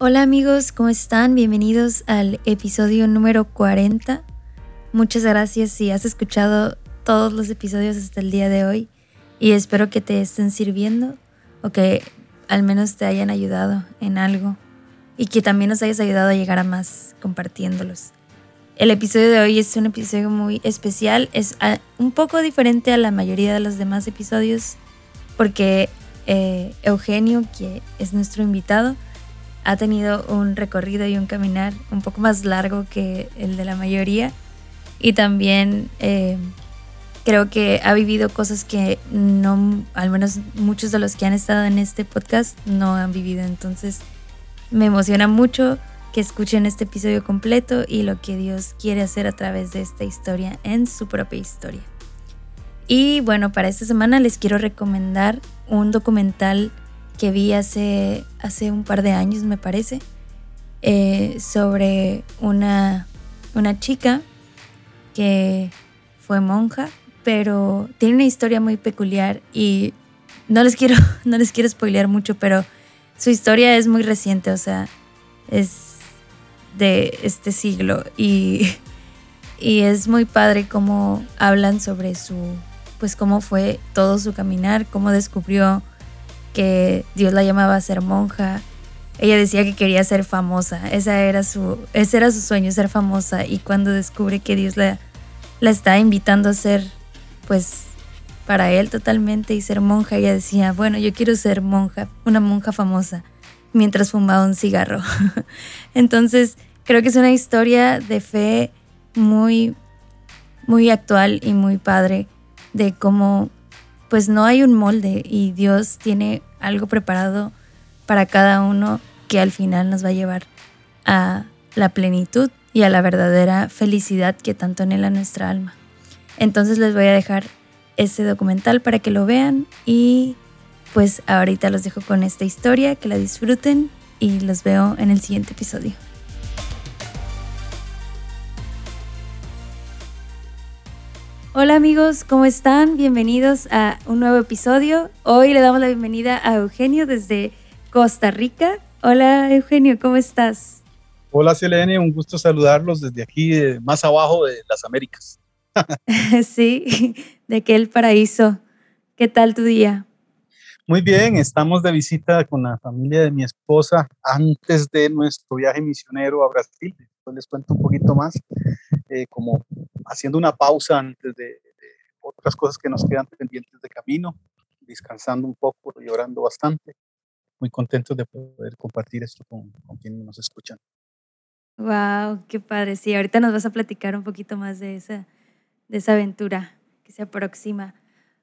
Hola amigos, ¿cómo están? Bienvenidos al episodio número 40. Muchas gracias si has escuchado todos los episodios hasta el día de hoy y espero que te estén sirviendo o que al menos te hayan ayudado en algo y que también nos hayas ayudado a llegar a más compartiéndolos. El episodio de hoy es un episodio muy especial, es un poco diferente a la mayoría de los demás episodios porque eh, Eugenio, que es nuestro invitado, ha tenido un recorrido y un caminar un poco más largo que el de la mayoría y también eh, creo que ha vivido cosas que no, al menos muchos de los que han estado en este podcast no han vivido. Entonces me emociona mucho que escuchen este episodio completo y lo que Dios quiere hacer a través de esta historia en su propia historia. Y bueno, para esta semana les quiero recomendar un documental que vi hace, hace un par de años, me parece, eh, sobre una, una chica que fue monja, pero tiene una historia muy peculiar y no les quiero, no les quiero spoilear mucho, pero su historia es muy reciente, o sea, es de este siglo y, y es muy padre cómo hablan sobre su, pues cómo fue todo su caminar, cómo descubrió que Dios la llamaba a ser monja. Ella decía que quería ser famosa, esa era su, ese era su sueño, ser famosa. Y cuando descubre que Dios la, la está invitando a ser, pues, para él totalmente y ser monja, ella decía, bueno, yo quiero ser monja, una monja famosa, mientras fumaba un cigarro. Entonces, creo que es una historia de fe muy, muy actual y muy padre de cómo pues no hay un molde y Dios tiene algo preparado para cada uno que al final nos va a llevar a la plenitud y a la verdadera felicidad que tanto anhela nuestra alma. Entonces les voy a dejar ese documental para que lo vean y pues ahorita los dejo con esta historia, que la disfruten y los veo en el siguiente episodio. Hola amigos, ¿cómo están? Bienvenidos a un nuevo episodio. Hoy le damos la bienvenida a Eugenio desde Costa Rica. Hola Eugenio, ¿cómo estás? Hola Selene, un gusto saludarlos desde aquí, más abajo de las Américas. sí, de aquel paraíso. ¿Qué tal tu día? Muy bien, estamos de visita con la familia de mi esposa antes de nuestro viaje misionero a Brasil. Después les cuento un poquito más, eh, como haciendo una pausa antes de, otras cosas que nos quedan pendientes de camino, descansando un poco y orando bastante. Muy contentos de poder compartir esto con, con quienes nos escuchan. Wow, qué padre. Sí, ahorita nos vas a platicar un poquito más de esa, de esa aventura que se aproxima.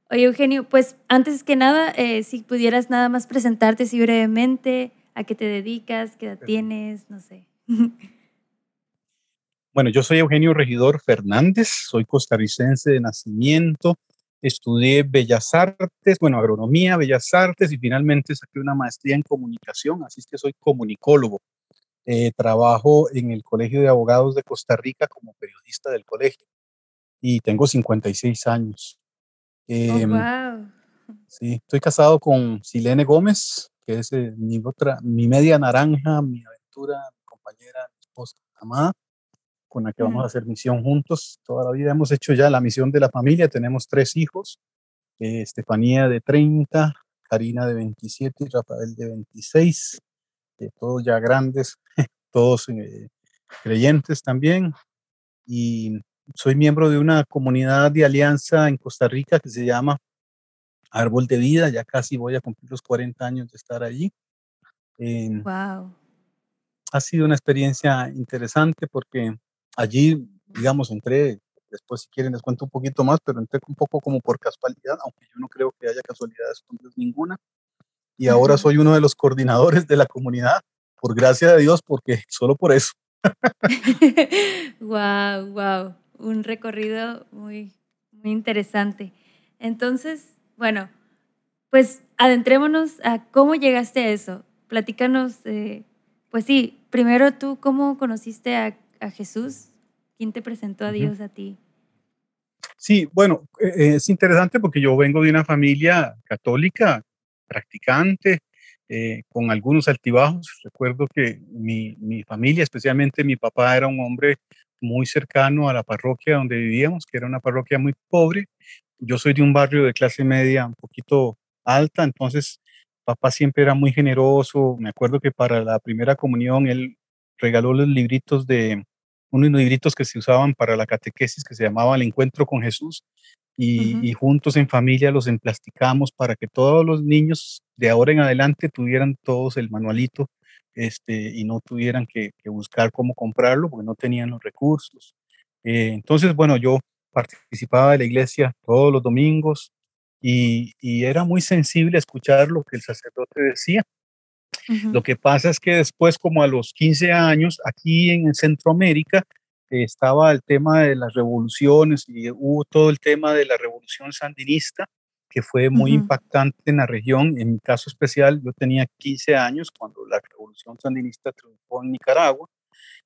Oye, Eugenio, pues antes que nada, eh, si pudieras nada más presentarte así brevemente, a qué te dedicas, qué edad tienes, no sé. Bueno, yo soy Eugenio Regidor Fernández, soy costarricense de nacimiento, estudié Bellas Artes, bueno, agronomía, Bellas Artes y finalmente saqué una maestría en comunicación, así es que soy comunicólogo. Eh, trabajo en el Colegio de Abogados de Costa Rica como periodista del colegio y tengo 56 años. wow. Em, sí, estoy casado con Silene Gómez, que es eh, mi, otra, mi media naranja, mi aventura, mi compañera, mi esposa, amada con la que vamos a hacer misión juntos. Toda la vida hemos hecho ya la misión de la familia. Tenemos tres hijos, eh, Estefanía de 30, Karina de 27 y Rafael de 26, eh, todos ya grandes, todos eh, creyentes también. Y soy miembro de una comunidad de alianza en Costa Rica que se llama Árbol de Vida. Ya casi voy a cumplir los 40 años de estar allí. wow. Ha sido una experiencia interesante porque allí, digamos, entré, después si quieren les cuento un poquito más, pero entré un poco como por casualidad, aunque yo no creo que haya casualidades con ninguna. Y ahora soy uno de los coordinadores de la comunidad, por gracia de Dios, porque solo por eso. wow, wow, un recorrido muy, muy interesante. Entonces, bueno, pues adentrémonos a cómo llegaste a eso. Platícanos, eh, pues sí, primero tú, ¿cómo conociste a a Jesús? ¿Quién te presentó a Dios a ti? Sí, bueno, e, es interesante porque yo vengo de una familia católica, practicante, eh, con algunos altibajos. Recuerdo que mi, mi, familia, especialmente mi papá, era un hombre muy cercano a la parroquia donde vivíamos, que era una parroquia muy pobre. Yo soy de un barrio de clase media un poquito alta, entonces papá siempre era muy generoso. Me acuerdo que para la primera comunión él regaló los libritos de unos libritos que se usaban para la catequesis que se llamaba El Encuentro con Jesús y, juntos en familia los emplasticamos para que todos los niños de ahora en adelante tuvieran todos el manualito este, y no tuvieran que, buscar cómo comprarlo porque no tenían los recursos. Eh, entonces, bueno, yo participaba de la iglesia todos los domingos y, y, era muy sensible a escuchar lo que el sacerdote decía. Lo que pasa es que después, como a los 15 años, aquí en Centroamérica, estaba el tema de las revoluciones y hubo todo el tema de la revolución sandinista, que fue muy impactante en la región. En mi caso especial, yo tenía 15 años cuando la revolución sandinista triunfó en Nicaragua.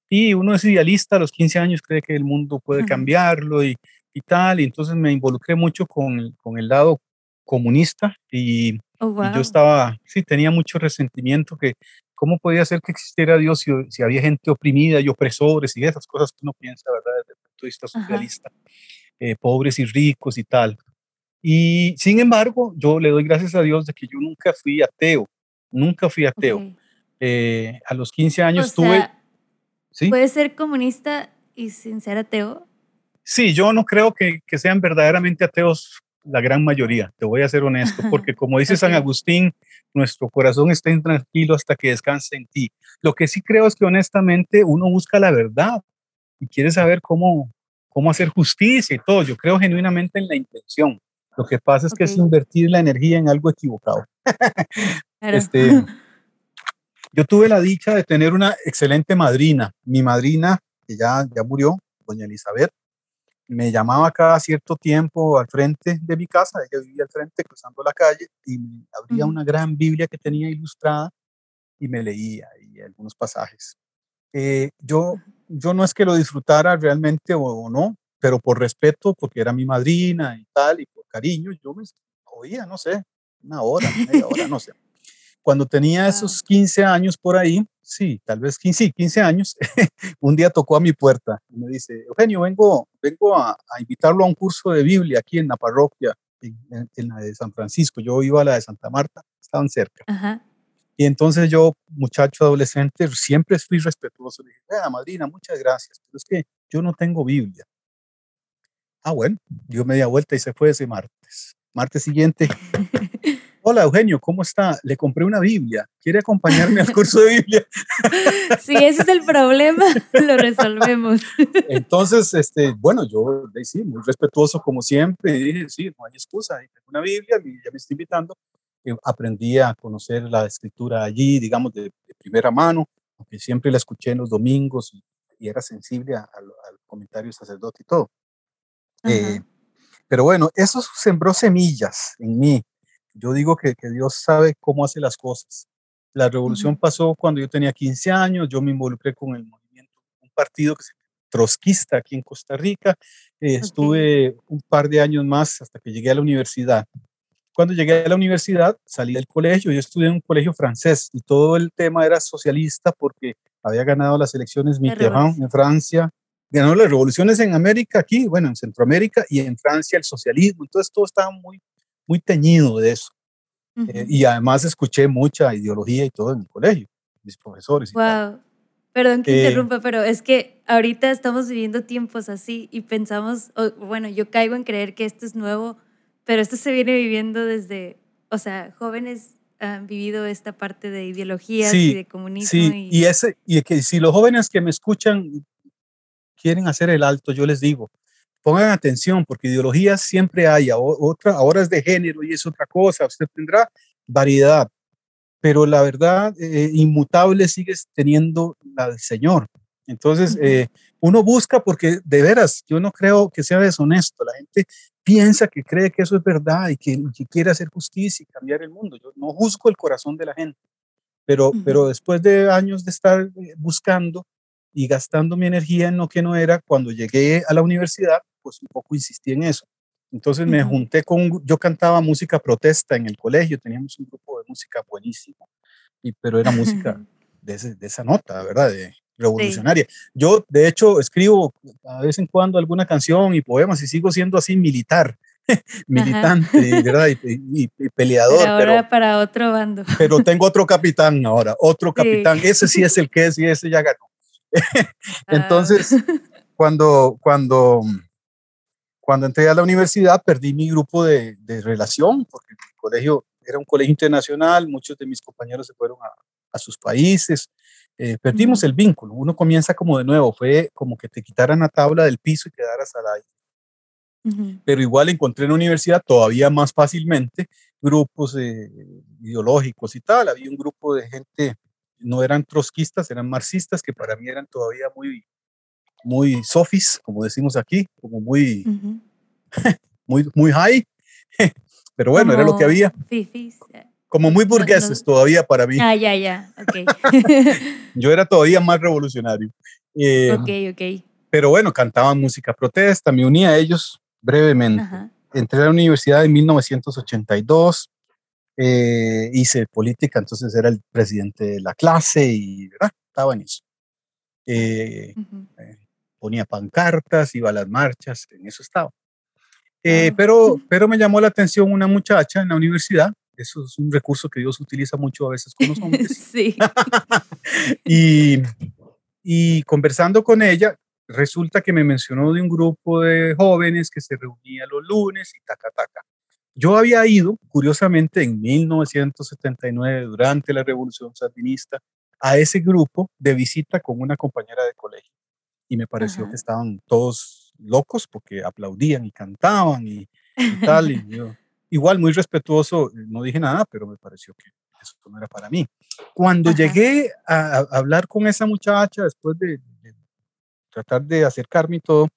Y uno es idealista a los 15 años, cree que el mundo puede cambiarlo y, y, tal. Y entonces me involucré mucho con, con el lado comunista y, oh, y, yo estaba, sí, tenía mucho resentimiento que ¿Cómo podía ser que existiera Dios si, había gente oprimida y opresores y esas cosas que uno piensa, ¿verdad? Desde el punto de vista socialista, eh, pobres y ricos y tal. Y sin embargo, yo le doy gracias a Dios de que yo nunca fui ateo, nunca fui ateo. Eh, a los 15 años tuve... ¿sí? ¿Puede ser comunista y sin ser ateo? Sí, yo no creo que, que sean verdaderamente ateos la gran mayoría, te voy a ser honesto, porque como dice San Agustín, nuestro corazón está intranquilo hasta que descanse en ti. Lo que sí creo es que honestamente uno busca la verdad y quiere saber cómo, cómo hacer justicia y todo. Yo creo genuinamente en la intención. Lo que pasa es que es invertir la energía en algo equivocado. este, yo tuve la dicha de tener una excelente madrina. Mi madrina, que ya, ya murió, doña Elizabeth, me llamaba cada cierto tiempo al frente de mi casa, ella vivía al frente cruzando la calle y me abría una gran Biblia que tenía ilustrada y me leía y algunos pasajes. Eh, yo, yo no es que lo disfrutara realmente o, no, pero por respeto, porque era mi madrina y tal, y por cariño, yo me oía, no sé, una hora, media hora, no sé. Cuando tenía esos 15 años por ahí, sí, tal vez 15, sí, 15 años, un día tocó a mi puerta y me dice, Eugenio, vengo, vengo a, invitarlo a un curso de Biblia aquí en la parroquia, en, la de San Francisco. Yo iba a la de Santa Marta, estaban cerca. Y entonces yo, muchacho adolescente, siempre fui respetuoso. Le dije, madrina, muchas gracias, pero es que yo no tengo Biblia. Ah, bueno, dio media vuelta y se fue ese martes. Martes siguiente, Hola Eugenio, ¿cómo está? Le compré una Biblia. ¿Quiere acompañarme al curso de Biblia? Sí, ese es el problema, lo resolvemos. Entonces, este, bueno, yo sí, muy respetuoso como siempre, y dije, sí, no hay excusa, tengo una Biblia, ya me está invitando. aprendí a conocer la escritura allí, digamos, de, primera mano, aunque siempre la escuché en los domingos y, era sensible al comentario sacerdote y todo. Eh, pero bueno, eso sembró semillas en mí yo digo que, que Dios sabe cómo hace las cosas. La revolución pasó cuando yo tenía 15 años, yo me involucré con el movimiento, un partido que se trotskista aquí en Costa Rica. Eh, estuve un par de años más hasta que llegué a la universidad. Cuando llegué a la universidad, salí del colegio, yo estudié en un colegio francés y todo el tema era socialista porque había ganado las elecciones Mitterrand en Francia, ganó las revoluciones en América aquí, bueno, en Centroamérica y en Francia el socialismo, entonces todo estaba muy muy teñido de eso. Eh, y además escuché mucha ideología y todo en el colegio, mis profesores. wow. Perdón que interrumpa, pero es que ahorita estamos viviendo tiempos así y pensamos, bueno, yo caigo en creer que esto es nuevo, pero esto se viene viviendo desde, o sea, jóvenes han vivido esta parte de ideologías y de comunismo. Sí, y, ese, y que si los jóvenes que me escuchan quieren hacer el alto, yo les digo, pongan atención porque ideologías siempre hay, otra, ahora es de género y es otra cosa, usted tendrá variedad, pero la verdad eh, inmutable sigue teniendo la del Señor. Entonces, eh, uno busca porque de veras, yo no creo que sea deshonesto, la gente piensa que cree que eso es verdad y que, quiere hacer justicia y cambiar el mundo. Yo no juzgo el corazón de la gente, pero, pero después de años de estar eh, buscando y gastando mi energía en lo que no era, cuando llegué a la universidad, pues un poco insistí en eso. Entonces me junté con, yo cantaba música protesta en el colegio, teníamos un grupo de música buenísimo. y, pero era música de, de esa nota, ¿verdad? De, revolucionaria. Yo, de hecho, escribo a vez en cuando alguna canción y poemas y sigo siendo así militar, militante, ¿verdad? Y, peleador. Pero ahora para otro bando. Pero tengo otro capitán ahora, otro capitán. Ese sí es el que es y ese ya ganó. Entonces, ah. cuando, cuando, cuando entré a la universidad, perdí mi grupo de, de relación, porque el colegio era un colegio internacional, muchos de mis compañeros se fueron a, a sus países, eh, perdimos el vínculo, uno comienza como de nuevo, fue como que te quitaran la tabla del piso y quedaras al aire. Pero igual encontré en la universidad todavía más fácilmente grupos eh, ideológicos y tal. Había un grupo de gente, no eran trotskistas, eran marxistas, que para mí eran todavía muy, muy sofis, como decimos aquí, como muy, muy, muy high. Pero bueno, era lo que había. Fifis como muy burgueses todavía para mí. Ah, ya, ya, ok. Yo era todavía más revolucionario. Eh, ok, ok. Pero bueno, cantaban música protesta, me uní a ellos brevemente. Entré a la universidad en 1982, eh, hice política, entonces era el presidente de la clase y ¿verdad? estaba en eso. Eh, ponía pancartas, iba a las marchas, en eso estaba. Ah. pero, pero me llamó la atención una muchacha en la universidad eso es un recurso que Dios utiliza mucho a veces con los hombres. sí. y, y conversando con ella, resulta que me mencionó de un grupo de jóvenes que se reunía los lunes y taca, taca. Yo había ido, curiosamente, en 1979, durante la Revolución Sandinista, a ese grupo de visita con una compañera de colegio. Y me pareció que estaban todos locos porque aplaudían y cantaban y, y tal. Y yo, igual muy respetuoso, no dije nada, pero me pareció que eso no era para mí. Cuando llegué a, hablar con esa muchacha, después de, tratar de acercarme y todo,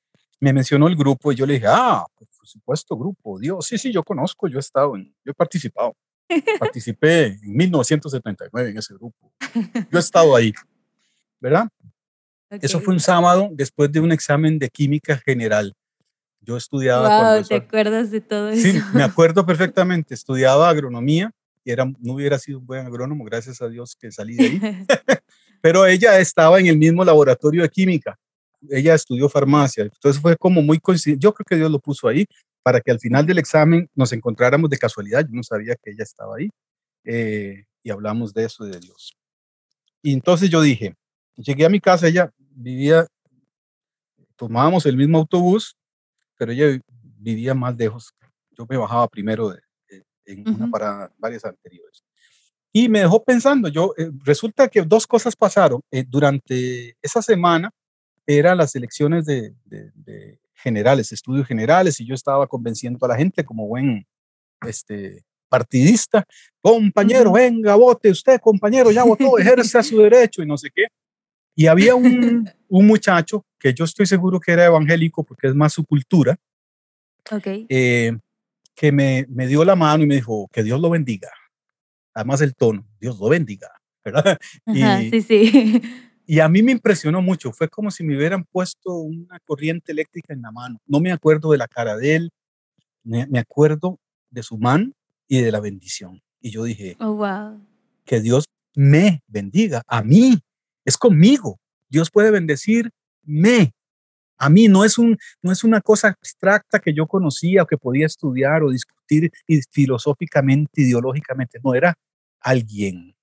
me mencionó el grupo y yo le dije, ah, pues, por supuesto, grupo, Dios, sí, sí, yo conozco, yo he estado, en, yo he participado. Participé en 1979 en ese grupo. Yo he estado ahí, ¿verdad? Eso fue un sábado después de un examen de química general. Yo estudiaba. Wow, ¿te acuerdas de todo eso? Sí, me acuerdo perfectamente. Estudiaba agronomía y era, no hubiera sido un buen agrónomo, gracias a Dios que salí de ahí. Pero ella estaba en el mismo laboratorio de química. Ella estudió farmacia. Entonces fue como muy coincidente. Yo creo que Dios lo puso ahí para que al final del examen nos encontráramos de casualidad. Yo no sabía que ella estaba ahí. Eh, y hablamos de eso, de Dios. Y entonces yo dije, llegué a mi casa, ella vivía, tomábamos el mismo autobús pero ella vivía más lejos. Yo me bajaba primero en una para varias anteriores. Y me dejó pensando, yo, eh, resulta que dos cosas pasaron. Eh, durante esa semana eran las elecciones de, generales, estudios generales, y yo estaba convenciendo a la gente como buen este, partidista, compañero, venga, vote usted, compañero, ya votó, ejerce su derecho y no sé qué. Y había un, un muchacho que yo estoy seguro que era evangélico porque es más su cultura, okay. Eh, que me, me, dio la mano y me dijo, que Dios lo bendiga. Además el tono, Dios lo bendiga, ¿verdad? y, sí, sí. Y a mí me impresionó mucho, fue como si me hubieran puesto una corriente eléctrica en la mano. No me acuerdo de la cara de él, me, me acuerdo de su mano y de la bendición. Y yo dije, oh, wow. que Dios me bendiga, a mí, es conmigo. Dios puede bendecirme. A mí no es, un, no es una cosa abstracta que yo conocía o que podía estudiar o discutir filosóficamente, ideológicamente. No, era alguien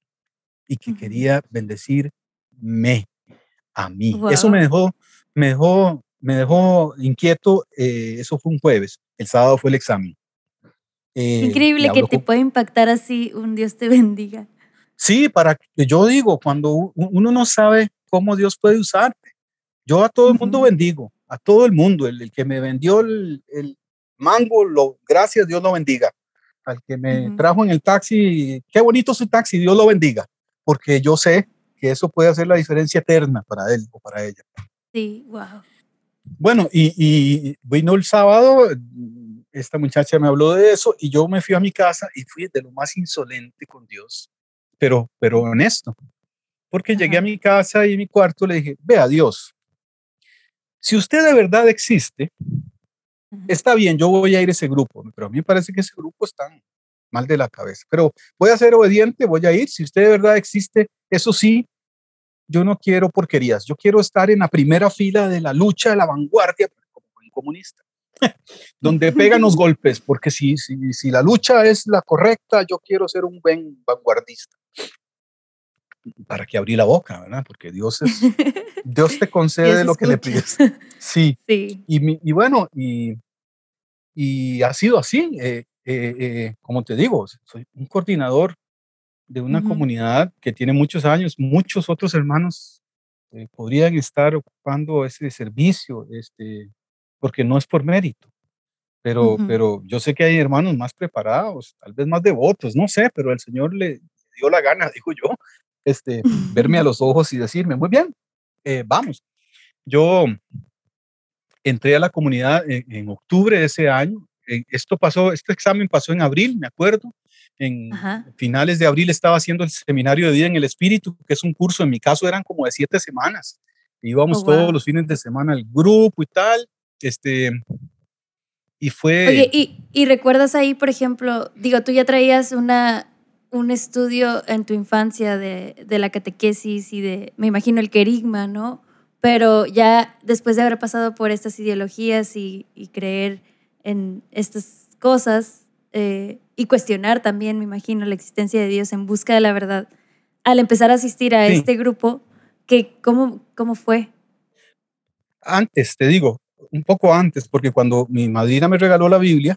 y que quería bendecirme a mí. Eso me dejó, me dejó, me dejó inquieto. Eh, eso fue un jueves. El sábado fue el examen. Eh, Increíble que te pueda impactar así. Un Dios te bendiga. Sí, para yo digo, cuando uno no sabe cómo Dios puede usarte. Yo a todo el mundo bendigo, a todo el mundo. El, que me vendió el, mango, lo, gracias, Dios lo bendiga. Al que me trajo en el taxi, qué bonito su taxi, Dios lo bendiga. Porque yo sé que eso puede hacer la diferencia eterna para él o para ella. Sí, wow. Bueno, y, y vino el sábado, esta muchacha me habló de eso y yo me fui a mi casa y fui de lo más insolente con Dios, pero, pero honesto. Porque llegué a mi casa y en mi cuarto le dije, vea Dios, si usted de verdad existe, está bien, yo voy a ir a ese grupo, pero a mí me parece que ese grupo están mal de la cabeza. Pero voy a ser obediente, voy a ir. Si usted de verdad existe, eso sí, yo no quiero porquerías. Yo quiero estar en la primera fila de la lucha, de la vanguardia, como un comunista, donde pegan los golpes, porque si, si, si la lucha es la correcta, yo quiero ser un buen vanguardista. ¿Para que abrí la boca, verdad? Porque Dios es, Dios te concede lo que le pides. Sí. sí. Y, y bueno, y, y ha sido así. Eh, eh, eh, como te digo, soy un coordinador de una comunidad que tiene muchos años, muchos otros hermanos eh, podrían estar ocupando ese servicio, este, porque no es por mérito. Pero, pero yo sé que hay hermanos más preparados, tal vez más devotos, no sé, pero el Señor le dio la gana, digo yo, este, verme a los ojos y decirme, muy bien, vamos. Yo entré a la comunidad en octubre de ese año, eh, esto pasó, este examen pasó en abril, me acuerdo. En finales de abril estaba haciendo el seminario de vida en el espíritu, que es un curso, en mi caso eran como de siete semanas. Íbamos oh, todos los fines de semana al grupo y tal. Este, y fue... Oye, y, y, recuerdas ahí, por ejemplo, digo, tú ya traías una, un estudio en tu infancia de, de, la catequesis y de, me imagino, el querigma, ¿no? Pero ya después de haber pasado por estas ideologías y, y creer en estas cosas eh, y cuestionar también, me imagino, la existencia de Dios en busca de la verdad. Al empezar a asistir a este grupo, que, ¿cómo, ¿cómo fue? Antes, te digo, un poco antes, porque cuando mi madrina me regaló la Biblia,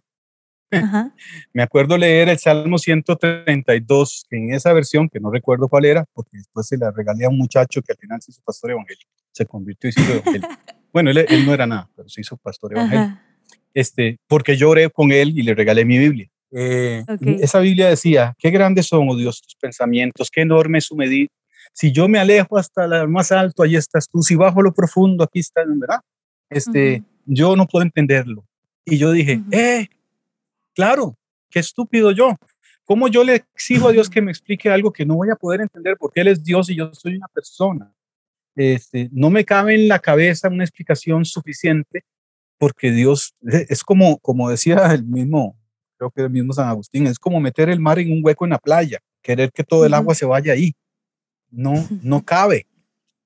me acuerdo leer el Salmo 132, que en esa versión, que no recuerdo cuál era, porque después se la regalé a un muchacho que al final se hizo pastor evangélico, se convirtió y se hizo evangélico. bueno, él, él, no era nada, pero se hizo pastor evangélico este, porque yo oré con él y le regalé mi Biblia. Eh, esa Biblia decía, qué grandes son, oh Dios, tus pensamientos, qué enorme es su medida. Si yo me alejo hasta lo más alto, ahí estás tú. Si bajo lo profundo, aquí estás, ¿verdad? Este, Yo no puedo entenderlo. Y yo dije, eh, claro, qué estúpido yo. ¿Cómo yo le exijo a Dios que me explique algo que no voy a poder entender porque Él es Dios y yo soy una persona? Este, no me cabe en la cabeza una explicación suficiente porque Dios es como, como decía el mismo, creo que el mismo San Agustín, es como meter el mar en un hueco en la playa, querer que todo el agua se vaya ahí. No, no cabe.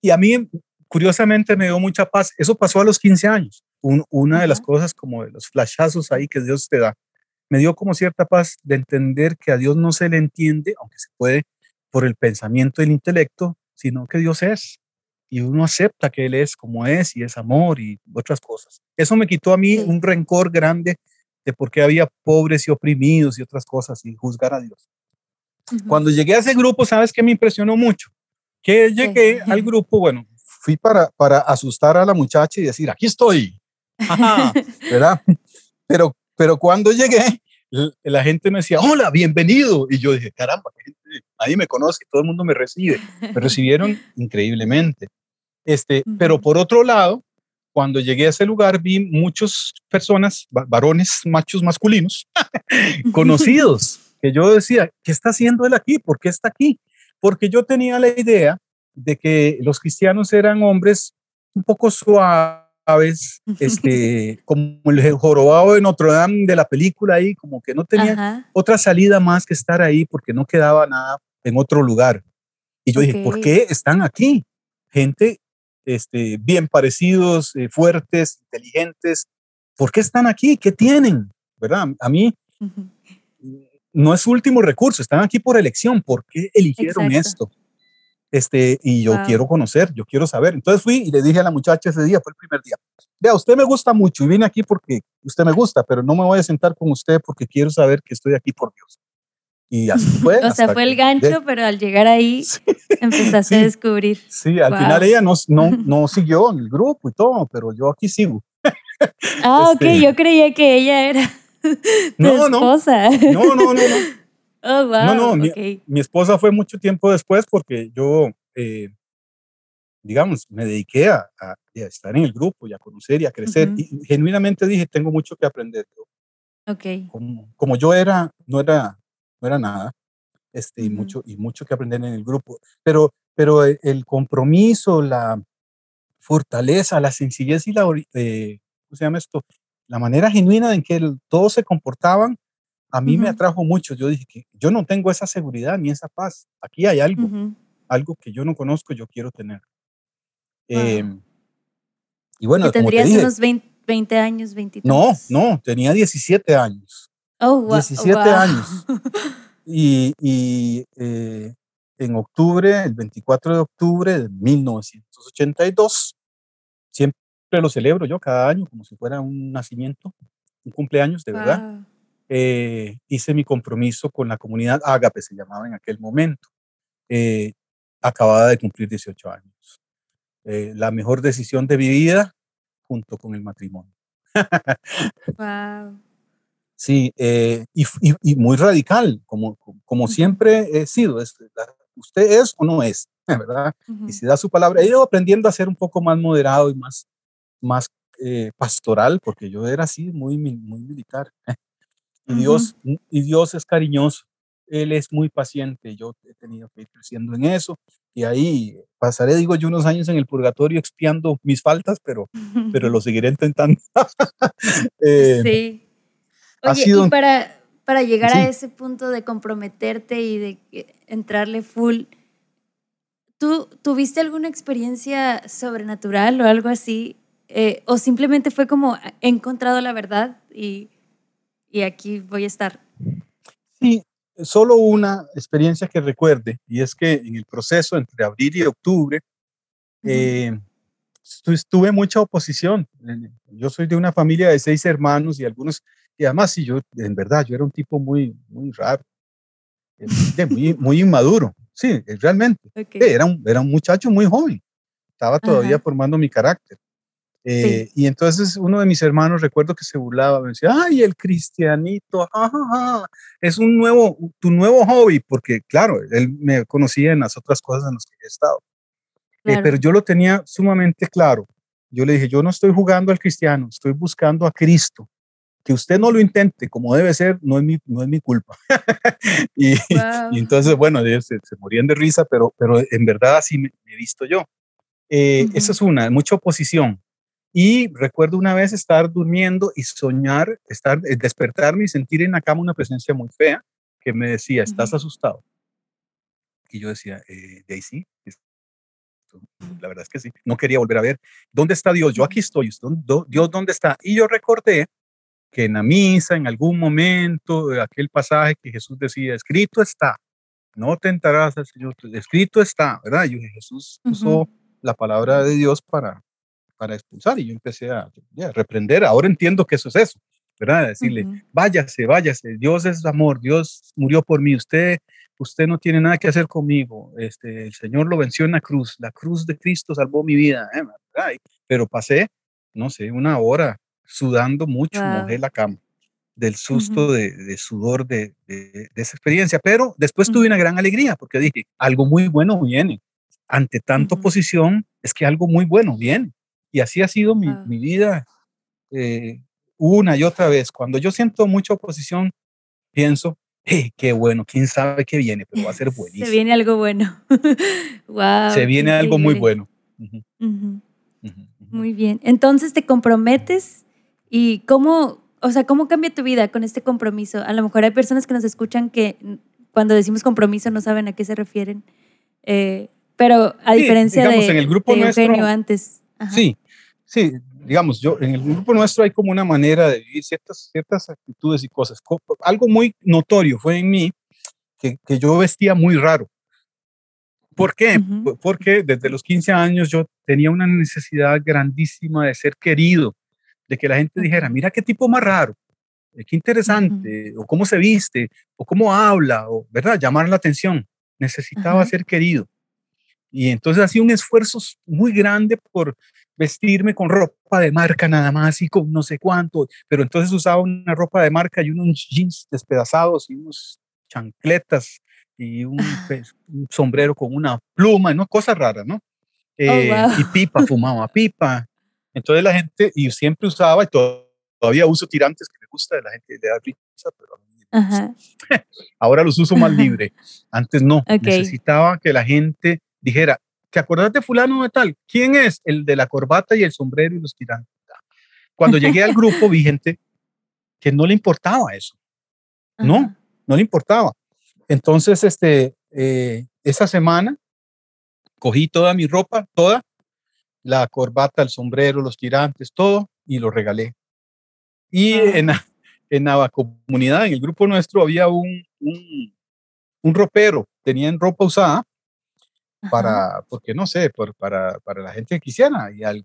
Y a mí, curiosamente, me dio mucha paz. Eso pasó a los 15 años. una de las cosas como de los flashazos ahí que Dios te da, me dio como cierta paz de entender que a Dios no se le entiende, aunque se puede por el pensamiento y el intelecto, sino que Dios es y uno acepta que Él es como es y es amor y otras cosas. Eso me quitó a mí un rencor grande de por qué había pobres y oprimidos y otras cosas y juzgar a Dios. Cuando llegué a ese grupo, ¿sabes qué me impresionó mucho? Que llegué al grupo, bueno, fui para, para asustar a la muchacha y decir, aquí estoy, ¿verdad? Pero, pero cuando llegué, la gente me decía, hola, bienvenido. Y yo dije, caramba, nadie me conoce, todo el mundo me recibe. Me recibieron increíblemente. Este, Pero por otro lado, cuando llegué a ese lugar vi muchas personas, varones, machos masculinos, conocidos, que yo decía, ¿qué está haciendo él aquí? ¿Por qué está aquí? Porque yo tenía la idea de que los cristianos eran hombres un poco suaves, este, como el jorobado de Notre Dame de la película ahí, como que no tenía otra salida más que estar ahí porque no quedaba nada en otro lugar. Y yo dije, ¿por qué están aquí? Gente este, bien parecidos, eh, fuertes, inteligentes. ¿Por qué están aquí? ¿Qué tienen? ¿Verdad? A mí no es último recurso, están aquí por elección. ¿Por qué eligieron esto? Este, y yo quiero conocer, yo quiero saber. Entonces fui y le dije a la muchacha ese día, fue el primer día, vea, usted me gusta mucho y vine aquí porque usted me gusta, pero no me voy a sentar con usted porque quiero saber que estoy aquí por Dios. Y así fue. o sea, fue el gancho, pero al llegar ahí empezaste a descubrir. Sí, al final ella no, no, no siguió en el grupo y todo, pero yo aquí sigo. Ah, ok, este yo creía que ella era no, esposa. No, no, no, no. Oh, wow. No, no, mi, esposa fue mucho tiempo después porque yo, eh, digamos, me dediqué a, a, estar en el grupo y a conocer y a crecer. Y genuinamente dije, tengo mucho que aprender. Como, como yo era, no era no era nada, este, y, mucho, y mucho que aprender en el grupo, pero, pero e, el compromiso, la fortaleza, la sencillez y la, eh, ¿cómo se llama esto? La manera genuina en que todos se comportaban, a mí me atrajo mucho. Yo dije que yo no tengo esa seguridad ni esa paz. Aquí hay algo, algo que yo no conozco, yo quiero tener. Em, y bueno, tendrías unos 20, años, 20 No, no, tenía 17 años. Oh, wow. 17 años. Y, y eh, en octubre, el 24 de octubre de 1982, siempre lo celebro yo cada año como si fuera un nacimiento, un cumpleaños de verdad. Eh, hice mi compromiso con la comunidad Ágape, se llamaba en aquel momento. Eh, acababa de cumplir 18 años. Eh, la mejor decisión de mi vida junto con el matrimonio. wow. Sí, y, muy radical, como, como siempre he sido. usted es o no es, ¿verdad? Y si da su palabra, he ido aprendiendo a ser un poco más moderado y más, más pastoral, porque yo era así, muy, muy militar. Y Dios, y Dios es cariñoso, Él es muy paciente, yo he tenido que ir creciendo en eso, y ahí pasaré, digo yo, unos años en el purgatorio expiando mis faltas, pero, pero lo seguiré intentando. eh, sí. Oye, y para, para llegar a ese punto de comprometerte y de entrarle full, ¿tú tuviste alguna experiencia sobrenatural o algo así? Eh, ¿O simplemente fue como he encontrado la verdad y y aquí voy a estar. Sí, solo una experiencia que recuerde, y es que en el proceso entre abril y octubre, eh, tuve mucha oposición. Yo soy de una familia de seis hermanos y algunos, y además, sí, yo, en verdad, yo era un tipo muy, muy raro, eh, muy, muy inmaduro. Sí, realmente. Era, un, era un muchacho muy joven. Estaba todavía formando mi carácter. Eh, y entonces uno de mis hermanos, recuerdo que se burlaba, me decía, ay, el cristianito, es un nuevo, tu nuevo hobby, porque claro, él me conocía en las otras cosas en las que he estado. Eh, pero yo lo tenía sumamente claro. Yo le dije, yo no estoy jugando al cristiano, estoy buscando a Cristo. Que usted no lo intente como debe ser, no es mi, no es mi culpa. y, entonces, bueno, se, se, morían de risa, pero, pero en verdad así me, he visto yo. Eh, Esa es una, mucha oposición. Y recuerdo una vez estar durmiendo y soñar, estar, eh, despertarme y sentir en la cama una presencia muy fea que me decía, ¿estás asustado? Y yo decía, eh, Daisy, la verdad es que sí, no quería volver a ver, ¿dónde está Dios? Yo aquí estoy, Dios, ¿dónde está? Y yo recordé que en la misa, en algún momento, aquel pasaje que Jesús decía, escrito está, no tentarás al Señor, escrito está, ¿verdad? Y Jesús usó la palabra de Dios para, para expulsar y yo empecé a, reprender. Ahora entiendo que eso es eso, ¿verdad? Decirle, váyase, váyase, Dios es amor, Dios murió por mí, usted, usted no tiene nada que hacer conmigo, este, el Señor lo venció en la cruz, la cruz de Cristo salvó mi vida, ¿eh? pero pasé, no sé, una hora sudando mucho, mojé la cama del susto de, sudor de, de, esa experiencia, pero después tuve una gran alegría porque dije, algo muy bueno viene. Ante tanta oposición, es que algo muy bueno viene. Y así ha sido mi, mi vida eh, una y otra vez. Cuando yo siento mucha oposición, pienso, hey, qué bueno, quién sabe qué viene, pero va a ser buenísimo. Se viene algo bueno. wow. Se viene algo muy bueno. Muy bien. Entonces te comprometes y cómo, o sea, cómo cambia tu vida con este compromiso. A lo mejor hay personas que nos escuchan que cuando decimos compromiso no saben a qué se refieren. Eh, pero a diferencia de, en el grupo Eugenio antes. Sí, sí, digamos, yo en el grupo nuestro hay como una manera de vivir ciertas, ciertas actitudes y cosas. Algo muy notorio fue en mí que, que yo vestía muy raro. ¿Por qué? Porque desde los 15 años yo tenía una necesidad grandísima de ser querido, de que la gente dijera, mira qué tipo más raro, eh, qué interesante, o cómo se viste, o cómo habla, o, ¿verdad? Llamar la atención. Necesitaba ser querido. Y entonces hacía un esfuerzo muy grande por vestirme con ropa de marca nada más y con no sé cuánto, pero entonces usaba una ropa de marca y unos jeans despedazados y unos chancletas y un, pues, sombrero con una pluma, ¿no? Cosas raras, ¿no? Oh, eh, y pipa, fumaba pipa. Entonces la gente, y siempre usaba, y todavía uso tirantes que me gusta de la gente de risa, pero ahora los uso más libre. Antes no, necesitaba que la gente dijera, ¿te acuerdas de fulano de tal? ¿Quién es? El de la corbata y el sombrero y los tirantes. Cuando llegué al grupo vi gente que no le importaba eso. No, no le importaba. Entonces, este, eh, esa semana cogí toda mi ropa, toda, la corbata, el sombrero, los tirantes, todo, y lo regalé. Y en, en la comunidad, en el grupo nuestro, había un, un, un ropero, tenían ropa usada para, porque no sé, por, para, para la gente que quisiera, y al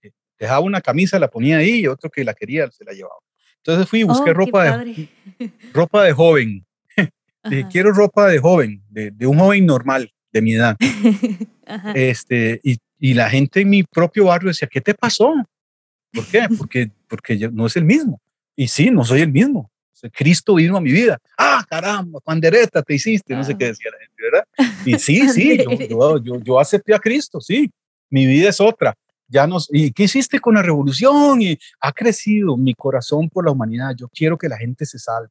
que dejaba una camisa la ponía ahí y otro que la quería se la llevaba. Entonces fui y busqué oh, ropa, de, ropa de joven. Dije, quiero ropa de joven, de, de, un joven normal, de mi edad. Este, y, y, la gente en mi propio barrio decía, ¿qué te pasó? ¿Por qué? Porque, porque yo, no es el mismo. Y sí, no soy el mismo. Cristo vino a mi vida. Ah, caramba, pandereta te hiciste, no sé qué decía la gente, ¿verdad? Y sí, sí, yo, yo, yo, acepté a Cristo, sí, mi vida es otra. Ya nos, ¿Y qué hiciste con la revolución? Y ha crecido mi corazón por la humanidad. Yo quiero que la gente se salve.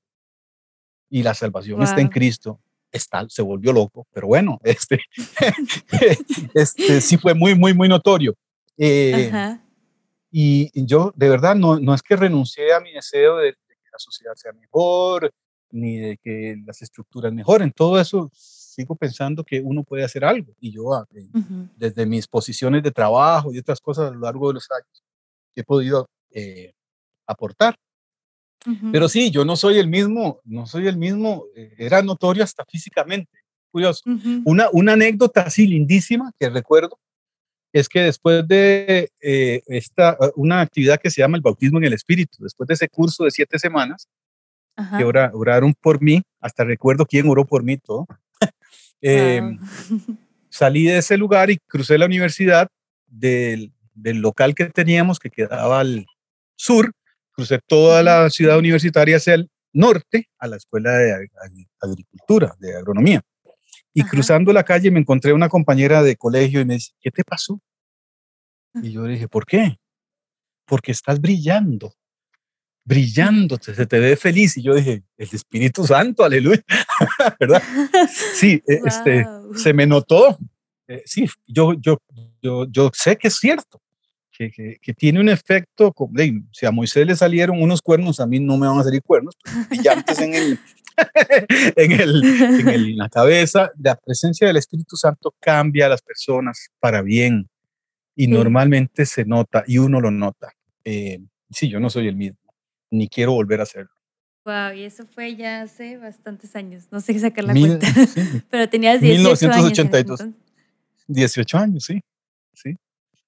Y la salvación está en Cristo. Está, se volvió loco, pero bueno, este, este sí fue muy, muy, muy notorio. Eh, y yo, de verdad, no, no es que renuncié a mi deseo de, la sociedad sea mejor, ni de que las estructuras mejoren. Todo eso sigo pensando que uno puede hacer algo. Y yo, ah, desde mis posiciones de trabajo y otras cosas a lo largo de los años, he podido eh, aportar. Pero sí, yo no soy el mismo, no soy el mismo, eh, era notorio hasta físicamente. Curioso. una, una anécdota así lindísima que recuerdo es que después de eh, esta, ah, una actividad que se llama el bautismo en el Espíritu, después de ese curso de siete semanas, que oraron por mí, hasta recuerdo quién oró por mí todo, em, salí de ese lugar y crucé la universidad del, del, local que teníamos que quedaba al sur, crucé toda la ciudad universitaria hacia el norte a la escuela de agricultura, de agronomía. Y cruzando la calle me encontré una compañera de colegio y me dice, ¿qué te pasó? Y yo le dije, ¿por qué? Porque estás brillando, brillando, se te ve feliz. Y yo dije, el Espíritu Santo, aleluya, ¿verdad? Sí, e, este, se me notó. Eh, sí, yo, yo, yo, yo sé que es cierto, que, que, tiene un efecto, como, si a Moisés le salieron unos cuernos, a mí no me van a salir cuernos, brillantes en el, en, el, en, la cabeza, la presencia del Espíritu Santo cambia a las personas para bien y normalmente se nota y uno lo nota. Eh, sí, yo no soy el mismo, ni quiero volver a hacerlo. Wow, y eso fue ya hace bastantes años, no sé sacar la cuenta, pero tenías 18 1982. años. 18 años, sí, sí.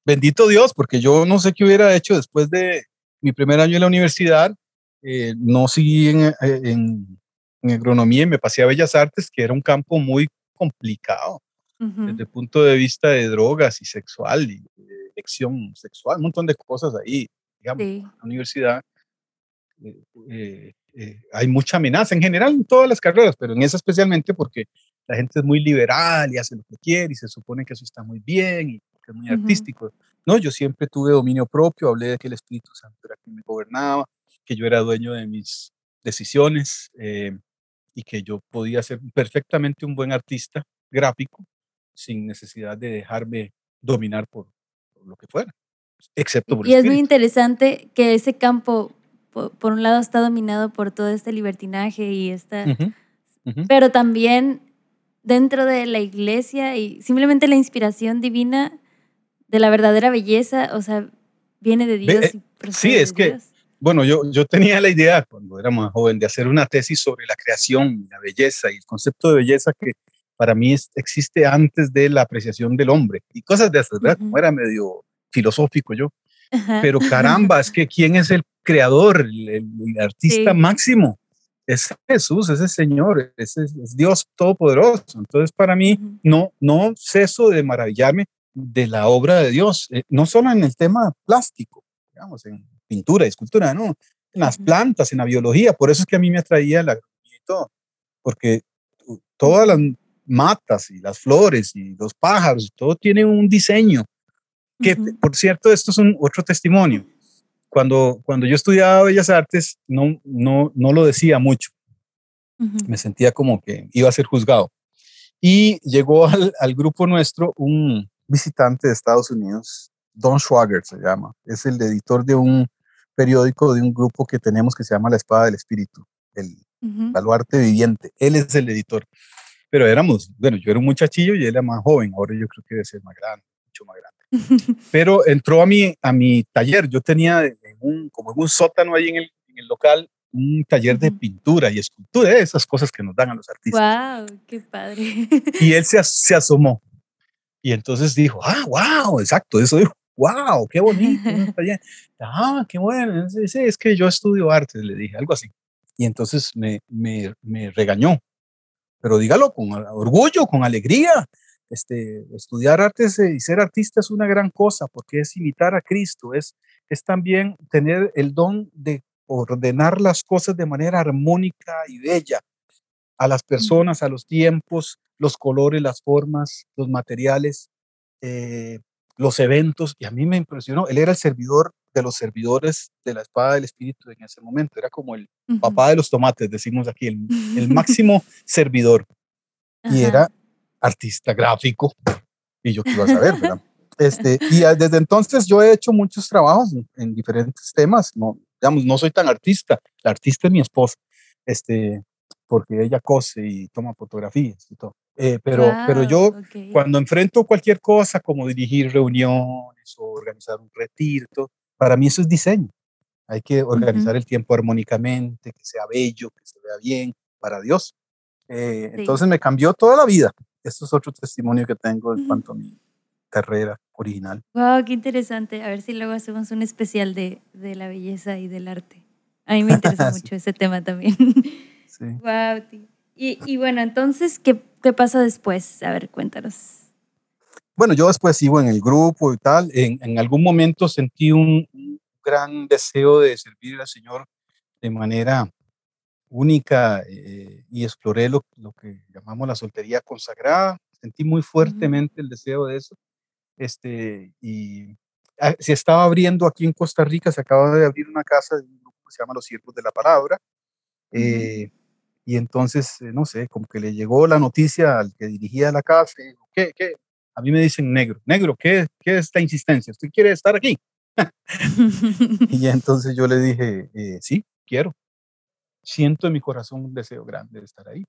Bendito Dios, porque yo no sé qué hubiera hecho después de mi primer año en la universidad, eh, no seguí en, en, en agronomía y me pasé a Bellas Artes, que era un campo muy complicado desde el punto de vista de drogas y sexual y de elección sexual, un montón de cosas ahí, digamos, en la universidad. Eh, eh, eh, hay mucha amenaza en general en todas las carreras, pero en esa especialmente porque la gente es muy liberal y hace lo que quiere y se supone que eso está muy bien y que es muy artístico. No, yo siempre tuve dominio propio, hablé de que el Espíritu Santo era quien me gobernaba, que yo era dueño de mis decisiones, y que yo podía ser perfectamente un buen artista gráfico sin necesidad de dejarme dominar por, lo que fuera, excepto por Y es muy interesante que ese campo, por, un lado, está dominado por todo este libertinaje y esta... Pero también dentro de la iglesia y simplemente la inspiración divina de la verdadera belleza, o sea, viene de Dios. y sí, es que bueno, yo, yo tenía la idea cuando era más joven de hacer una tesis sobre la creación, la belleza y el concepto de belleza que para mí existe antes de la apreciación del hombre y cosas de esas, ¿verdad? Como era medio filosófico yo. Pero caramba, es que ¿quién es el creador, el, artista máximo? Es Jesús, es el Señor, es, es, Dios Todopoderoso. Entonces, para mí, no, no ceso de maravillarme de la obra de Dios, eh, no solo en el tema plástico, digamos, en pintura y escultura, ¿no? En las plantas, en la biología, por eso es que a mí me atraía la y todo, porque todas las matas y las flores y los pájaros, todo tiene un diseño, que por cierto, esto es un otro testimonio. Cuando, cuando yo estudiaba Bellas Artes, no, no, no lo decía mucho. Me sentía como que iba a ser juzgado. Y llegó al, al grupo nuestro un visitante de Estados Unidos, Don Schwager se llama, es el editor de un periódico de un grupo que tenemos que se llama La Espada del Espíritu, el Baluarte Viviente. Él es el editor. Pero éramos, bueno, yo era un muchachillo y él era más joven. Ahora yo creo que debe ser más grande, mucho más grande. Pero entró a mi, a mi taller. Yo tenía un, como en un sótano ahí en el, en el local un taller de pintura y escultura, esas cosas que nos dan a los artistas. ¡Wow! ¡Qué padre! Y él se, se asomó. Y entonces dijo, ah, wow, exacto, eso dijo, wow, qué bonito. ah, qué bueno. Sí, es que yo estudio arte, le dije, algo así. Y entonces me, me, me regañó. Pero dígalo con orgullo, con alegría. Este, estudiar artes y ser artista es una gran cosa porque es imitar a Cristo, es, es también tener el don de ordenar las cosas de manera armónica y bella a las personas, a los tiempos, los colores, las formas, los materiales, eh, los eventos. Y a mí me impresionó, él era el servidor de los servidores de la espada del espíritu en ese momento, era como el papá de los tomates, decimos aquí, el, el máximo servidor. Y era artista gráfico. Y yo quiero saber, ¿verdad? Este, y desde entonces yo he hecho muchos trabajos en diferentes temas, no, digamos, no soy tan artista, la artista es mi esposa, este, porque ella cose y toma fotografías y todo. Eh, pero, pero yo cuando enfrento cualquier cosa como dirigir reuniones o organizar un retiro, para mí eso es diseño. Hay que organizar el tiempo armónicamente, que sea bello, que se vea bien para Dios. Eh, entonces me cambió toda la vida. Esto es otro testimonio que tengo en cuanto a mi carrera original. Wow, qué interesante. A ver si luego hacemos un especial de, de la belleza y del arte. A mí me interesa mucho ese tema también. sí. Wow. Y, y, bueno, entonces, ¿qué, ¿qué pasa después? A ver, cuéntanos. Bueno, yo después sigo en el grupo y tal. En, en algún momento sentí un, gran deseo de servir al Señor de manera única eh, y exploré lo, lo, que llamamos la soltería consagrada. Sentí muy fuertemente el deseo de eso este, y ah, se estaba abriendo aquí en Costa Rica, se acaba de abrir una casa de un grupo que se llama Los Siervos de la Palabra. Eh, y entonces, eh, no sé, como que le llegó la noticia al que dirigía la casa, ¿qué, qué? A mí me dicen negro, negro, ¿qué, qué es esta insistencia? ¿Usted quiere estar aquí? y entonces yo le dije, eh, sí, quiero. Siento en mi corazón un deseo grande de estar ahí.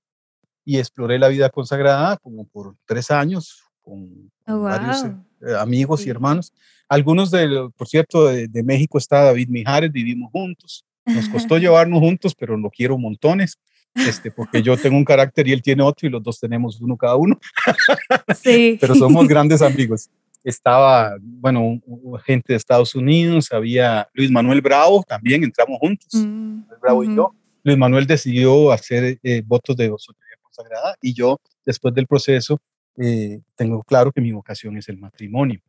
Y exploré la vida consagrada como por tres años, con, oh, varios eh, amigos y hermanos. Algunos, de, por cierto, de, México está David Mijares, vivimos juntos. Nos costó llevarnos juntos, pero lo quiero montones. Este, porque yo tengo un carácter y él tiene otro y los dos tenemos uno cada uno. Sí. pero somos grandes amigos. Estaba, bueno, gente de Estados Unidos, había Luis Manuel Bravo, también entramos juntos, mm, Bravo y yo. Luis Manuel decidió hacer eh, votos de soltería consagrada y yo, después del proceso, eh, tengo claro que mi vocación es el matrimonio.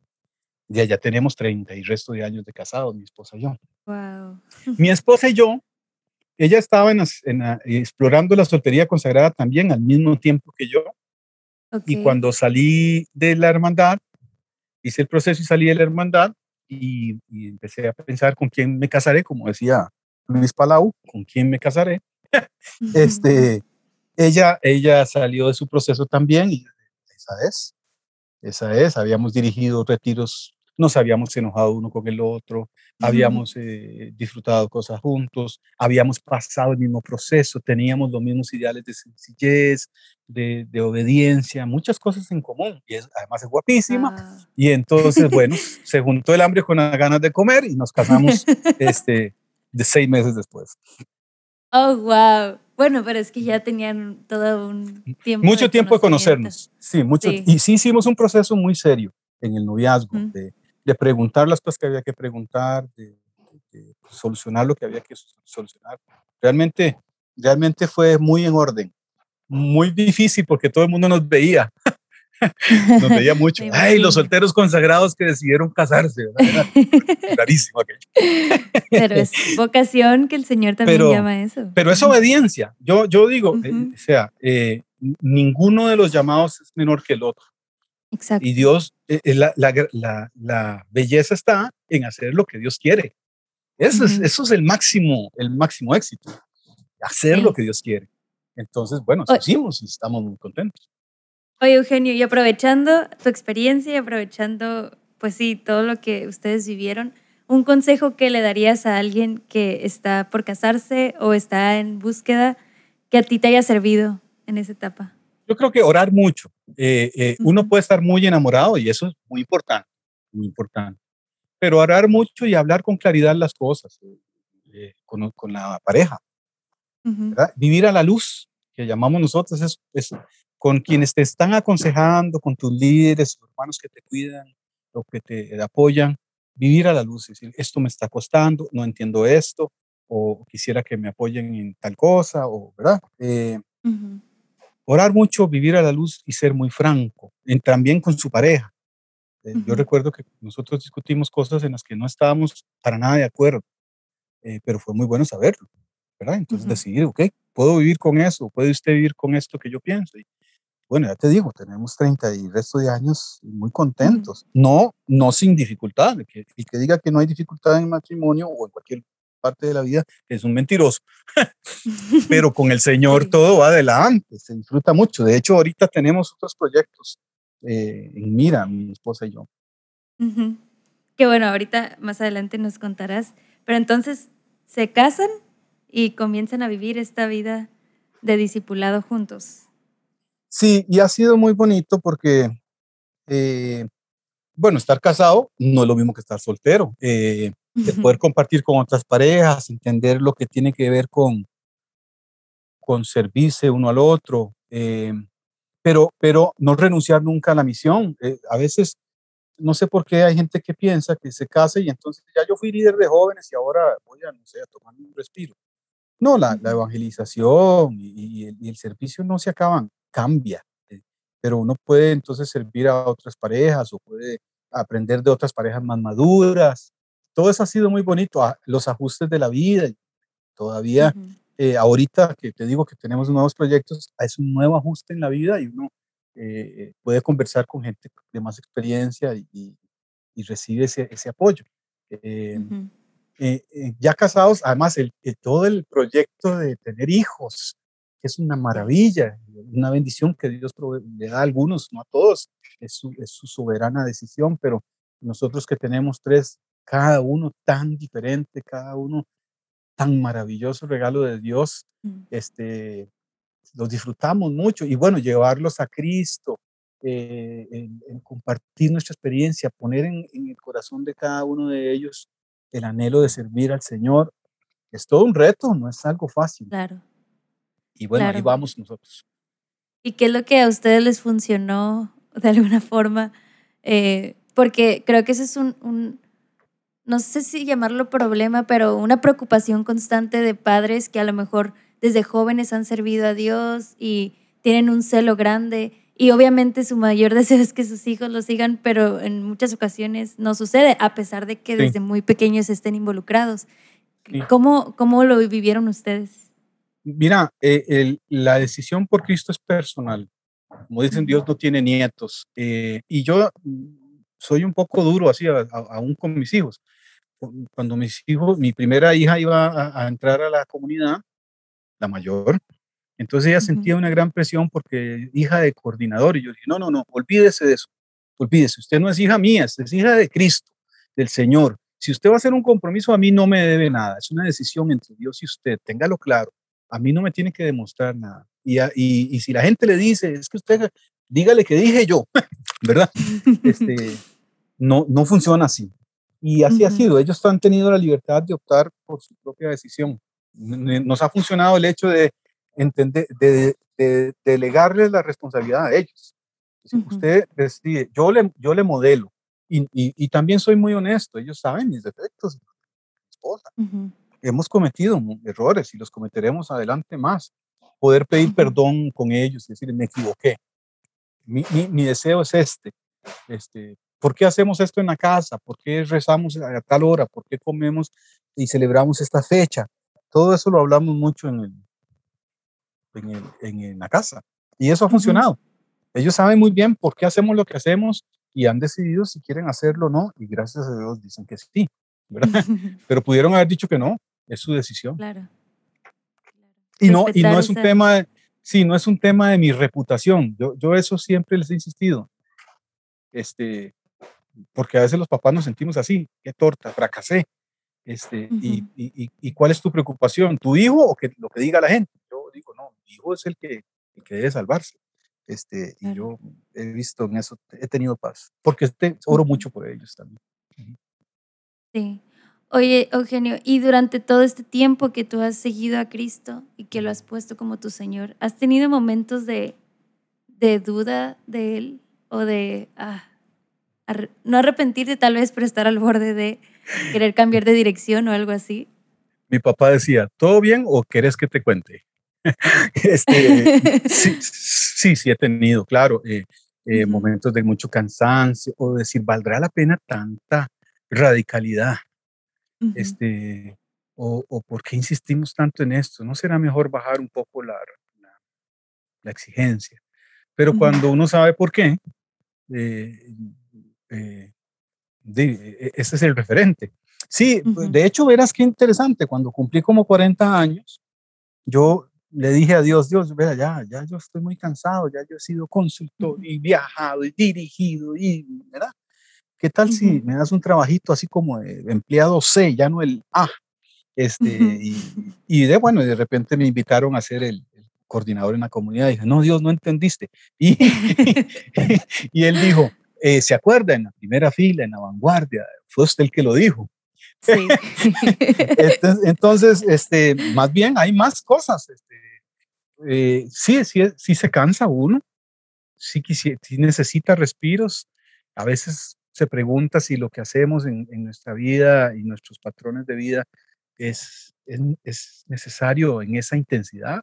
Ya, ya tenemos 30 y resto de años de casados, mi esposa y yo. Wow. Mi esposa y yo, ella estaba en, explorando la soltería consagrada también al mismo tiempo que yo. Y cuando salí de la hermandad, hice el proceso y salí de la hermandad y, y, empecé a pensar con quién me casaré, como decía Luis Palau, con quién me casaré. este, ella, ella salió de su proceso también y esa es, esa es, habíamos dirigido retiros, nos habíamos enojado uno con el otro, habíamos eh, disfrutado cosas juntos, habíamos pasado el mismo proceso, teníamos los mismos ideales de sencillez, de, de obediencia, muchas cosas en común, y es, además es guapísima, ah. y entonces, bueno, se juntó el hambre con las ganas de comer y nos casamos este, de seis meses después. Oh, wow. Bueno, pero es que ya tenían todo un tiempo. Mucho tiempo de conocernos. Sí, mucho. Y sí hicimos un proceso muy serio en el noviazgo, de, de, preguntar las cosas que había que preguntar, de, de, solucionar lo que había que solucionar. Realmente, realmente fue muy en orden. Muy difícil porque todo el mundo nos veía. Nos veía mucho. Ay, los solteros consagrados que decidieron casarse. Era rarísimo aquello. Pero es vocación que el Señor también llama eso. Pero es obediencia. Yo, yo digo, eh, o sea, eh, ninguno de los llamados es menor que el otro. Exacto. Y Dios, eh, la, la, la, belleza está en hacer lo que Dios quiere. Eso, es, eso es el máximo, el máximo éxito. Hacer lo que Dios quiere. Entonces, bueno, lo hicimos y estamos muy contentos. Oye, Eugenio, y aprovechando tu experiencia y aprovechando, pues sí, todo lo que ustedes vivieron, un consejo que le darías a alguien que está por casarse o está en búsqueda que a ti te haya servido en esa etapa? Yo creo que orar mucho. Eh, eh, uno puede estar muy enamorado y eso es muy importante, muy importante. Pero orar mucho y hablar con claridad las cosas eh, con, con, la pareja. Vivir a la luz, que llamamos nosotros, es, es, con quienes te están aconsejando, con tus líderes, hermanos que te cuidan, o que te apoyan, vivir a la luz, decir, esto me está costando, no entiendo esto, o quisiera que me apoyen en tal cosa, o, ¿verdad? Eh, orar mucho, vivir a la luz y ser muy franco, en, también con su pareja. Eh, yo recuerdo que nosotros discutimos cosas en las que no estábamos para nada de acuerdo, eh, pero fue muy bueno saberlo, ¿verdad? Entonces decidir, ok, puedo vivir con eso, puede usted vivir con esto que yo pienso. Y, bueno, ya te digo, tenemos 30 y resto de años muy contentos. No, no sin dificultad. El que, el que diga que no hay dificultad en matrimonio o en cualquier parte de la vida es un mentiroso. Pero con el Señor todo va adelante, se disfruta mucho. De hecho, ahorita tenemos otros proyectos eh, en mira, mi esposa y yo. Que bueno, ahorita más adelante nos contarás. Pero entonces, ¿se casan y comienzan a vivir esta vida de discipulado juntos? Sí, y ha sido muy bonito porque, eh, bueno, estar casado no es lo mismo que estar soltero. Eh, poder compartir con otras parejas, entender lo que tiene que ver con, con servirse uno al otro, eh, pero, pero no renunciar nunca a la misión. a veces, no sé por qué hay gente que piensa que se casa y entonces ya yo fui líder de jóvenes y ahora voy a, no sé, a tomar un respiro. No, la, evangelización y, el, y, el, servicio no se acaban cambia, eh, pero uno puede entonces servir a otras parejas o puede aprender de otras parejas más maduras. Todo eso ha sido muy bonito, los ajustes de la vida. Todavía, eh, ahorita que te digo que tenemos nuevos proyectos, es un nuevo ajuste en la vida y uno eh, puede conversar con gente de más experiencia y, y, recibe ese, ese apoyo. ya casados, además, el, todo el proyecto de tener hijos, es una maravilla, una bendición que Dios le da a algunos, no a todos, es su, es su soberana decisión, pero nosotros que tenemos tres, cada uno tan diferente, cada uno tan maravilloso regalo de Dios, mm. este, los disfrutamos mucho y bueno, llevarlos a Cristo, eh, compartir nuestra experiencia, poner en, en, el corazón de cada uno de ellos el anhelo de servir al Señor, es todo un reto, no es algo fácil. Claro. Y bueno, ahí vamos nosotros. ¿Y qué es lo que a ustedes les funcionó de alguna forma? Eh, porque creo que ese es un, un, no sé si llamarlo problema, pero una preocupación constante de padres que a lo mejor desde jóvenes han servido a Dios y tienen un celo grande. Y obviamente su mayor deseo es que sus hijos lo sigan, pero en muchas ocasiones no sucede, a pesar de que desde muy pequeños estén involucrados. ¿Cómo, ¿Cómo lo vivieron ustedes? Mira, eh, la decisión por Cristo es personal. Como dicen, Dios no tiene nietos. Eh, y yo soy un poco duro así, aún con mis hijos. Cuando mis hijos, mi primera hija iba a, entrar a la comunidad, la mayor, entonces ella sentía una gran presión porque hija de coordinador. Y yo dije, no, no, no, olvídese de eso. Olvídese, usted no es hija mía, es hija de Cristo, del Señor. Si usted va a hacer un compromiso, a mí no me debe nada. Es una decisión entre Dios y usted. Téngalo claro a mí no me tiene que demostrar nada. Y, y, si la gente le dice, es que usted, dígale que dije yo, ¿verdad? Este, no, no funciona así. Y así ha sido. Ellos han tenido la libertad de optar por su propia decisión. Nos ha funcionado el hecho de entender, de, de, delegarles la responsabilidad a ellos. Usted decide, yo le, yo le modelo. Y, y, y, también soy muy honesto. Ellos saben mis defectos. Mi esposa hemos cometido errores y los cometeremos adelante más. Poder pedir perdón con ellos y decir, me equivoqué. Mi, mi, deseo es este. este. ¿Por qué hacemos esto en la casa? ¿Por qué rezamos a tal hora? ¿Por qué comemos y celebramos esta fecha? Todo eso lo hablamos mucho en, el, en, el, en, la casa. Y eso ha funcionado. Ellos saben muy bien por qué hacemos lo que hacemos y han decidido si quieren hacerlo o no. Y gracias a Dios dicen que sí. ¿verdad? Pero pudieron haber dicho que no es su decisión. Claro. Y no, y no es un tema, de, sí, no es un tema de mi reputación. Yo, yo eso siempre les he insistido. Este, porque a veces los papás nos sentimos así, qué torta, fracasé. Este, y, y, y, cuál es tu preocupación? ¿Tu hijo o que, lo que diga la gente? Yo digo, no, mi hijo es el que, el que debe salvarse. Este, y yo he visto en eso, he tenido paz, porque este, oro mucho por ellos también. Sí. Oye, Eugenio, y durante todo este tiempo que tú has seguido a Cristo y que lo has puesto como tu Señor, ¿has tenido momentos de, de duda de Él o de, ah, no arrepentirte tal vez, pero estar al borde de querer cambiar de dirección o algo así? Mi papá decía, ¿todo bien o querés que te cuente? este, sí, sí, sí, he tenido, claro, eh, eh, momentos de mucho cansancio o decir, ¿valdrá la pena tanta radicalidad? Este, o, o, por qué insistimos tanto en esto? ¿No será mejor bajar un poco la, la, exigencia? Pero cuando uno sabe por qué, eh, eh, e, ese es el referente. Sí, de hecho, verás qué interesante, cuando cumplí como 40 años, yo le dije a Dios, Dios, vea, ya, ya yo estoy muy cansado, ya yo he sido consultor y viajado y dirigido y, ¿verdad? ¿Qué tal si me das un trabajito así como de empleado C, ya no el A? Este, y, de bueno, de repente me invitaron a ser el, coordinador en la comunidad. Y dije, no, Dios, no entendiste. Y, y él dijo, eh, ¿se acuerda? En la primera fila, en la vanguardia, fue usted el que lo dijo. Sí. entonces, este, más bien hay más cosas. Este, eh, sí, sí, sí se cansa uno, sí, sí necesita respiros. A veces se pregunta si lo que hacemos en, nuestra vida y nuestros patrones de vida es, es, necesario en esa intensidad.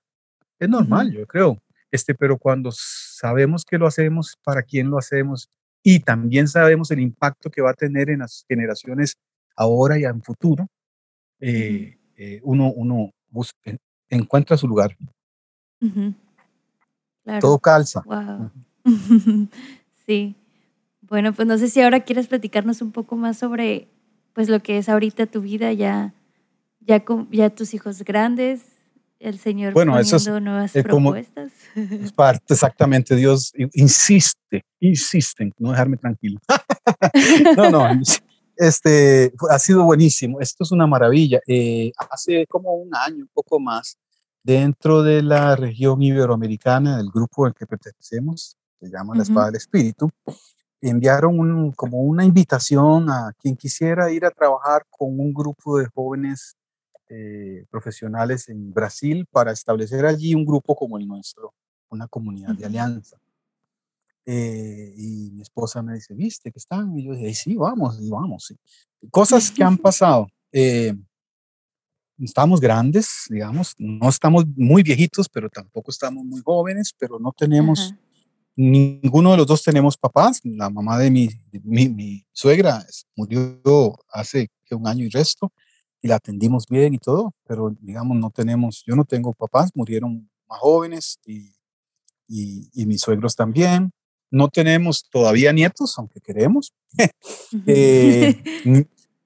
Es normal, yo creo. Este, pero cuando sabemos que lo hacemos, para quién lo hacemos y también sabemos el impacto que va a tener en las generaciones ahora y en futuro, eh, eh, uno, uno encuentra su lugar. Todo calza. sí. Bueno, pues no sé si ahora quieres platicarnos un poco más sobre pues lo que es ahorita tu vida ya ya ya tus hijos grandes, el Señor bueno, poniendo nuevas propuestas. es parte exactamente, Dios insiste, insiste en no dejarme tranquilo. no, no, este ha sido buenísimo. Esto es una maravilla. Eh, hace como un año, un poco más, dentro de la región iberoamericana, del grupo al que pertenecemos, se llama la Espada del Espíritu, enviaron como una invitación a quien quisiera ir a trabajar con un grupo de jóvenes eh, profesionales en Brasil para establecer allí un grupo como el nuestro, una comunidad de alianza. Eh, y mi esposa me dice, ¿viste que están? Y yo dije, sí, vamos, y vamos. Cosas que han pasado. Eh, estamos grandes, digamos, no estamos muy viejitos, pero tampoco estamos muy jóvenes, pero no tenemos Ninguno de los dos tenemos papás. La mamá de mi, mi, suegra murió hace un año y resto y la atendimos bien y todo, pero digamos, no tenemos, yo no tengo papás, murieron más jóvenes y, y, mis suegros también. No tenemos todavía nietos, aunque queremos. Eh,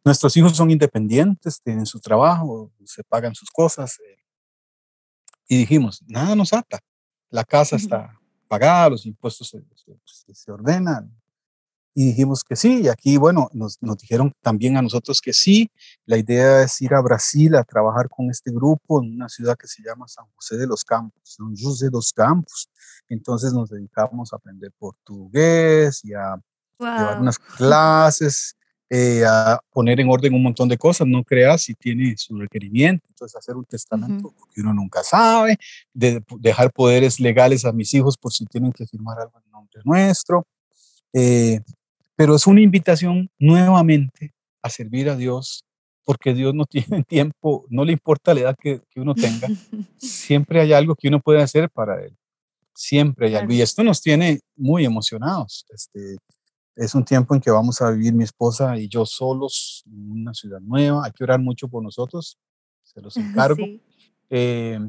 nuestros hijos son independientes, tienen su trabajo, se pagan sus cosas. Eh, y dijimos, nada nos ata. La casa está pagada, los impuestos se, se, ordenan. Y dijimos que sí, y aquí, bueno, nos, nos, dijeron también a nosotros que sí. La idea es ir a Brasil a trabajar con este grupo en una ciudad que se llama San José de los Campos, San José de los Campos. Entonces nos dedicamos a aprender portugués y a llevar unas clases eh, a poner en orden un montón de cosas, no creas si tiene su requerimiento, entonces hacer un testamento, porque uno nunca sabe, de, dejar poderes legales a mis hijos por si tienen que firmar algo en nombre nuestro. Eh, pero es una invitación nuevamente a servir a Dios, porque Dios no tiene tiempo, no le importa la edad que, que uno tenga, siempre hay algo que uno puede hacer para Él, siempre hay algo. Y esto nos tiene muy emocionados. Este, es un tiempo en que vamos a vivir mi esposa y yo solos en una ciudad nueva. Hay que orar mucho por nosotros, se los encargo. Eh,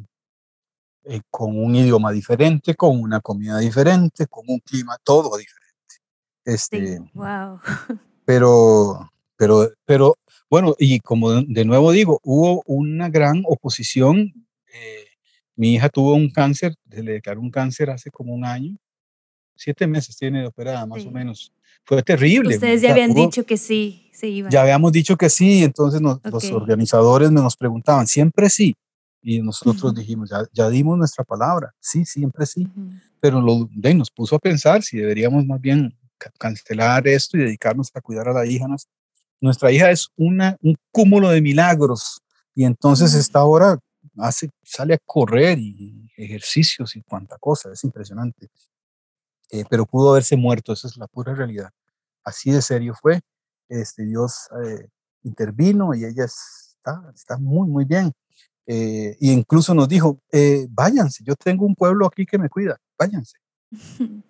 eh, con un idioma diferente, con una comida diferente, con un clima todo diferente. Este, wow. Pero, pero, pero, bueno, y como de nuevo digo, hubo una gran oposición. Eh, mi hija tuvo un cáncer, se le declaró un cáncer hace como un año, siete meses tiene de operada, más o menos fue terrible. Ustedes ya habían dicho que sí, se iban. Ya habíamos dicho que sí, entonces los organizadores nos preguntaban, siempre sí. Y nosotros dijimos, ya, ya, dimos nuestra palabra, sí, siempre sí, pero lo, de, nos puso a pensar si deberíamos más bien cancelar esto y dedicarnos a cuidar a la hija. nuestra hija es una, un cúmulo de milagros y entonces esta hora hace, sale a correr y ejercicios y cuánta cosa, es impresionante. Eh, pero pudo haberse muerto, esa es la pura realidad. Así de serio fue. Este, Dios eh, intervino y ella está, está muy, muy bien. Eh, y incluso nos dijo, váyanse, yo tengo un pueblo aquí que me cuida, váyanse.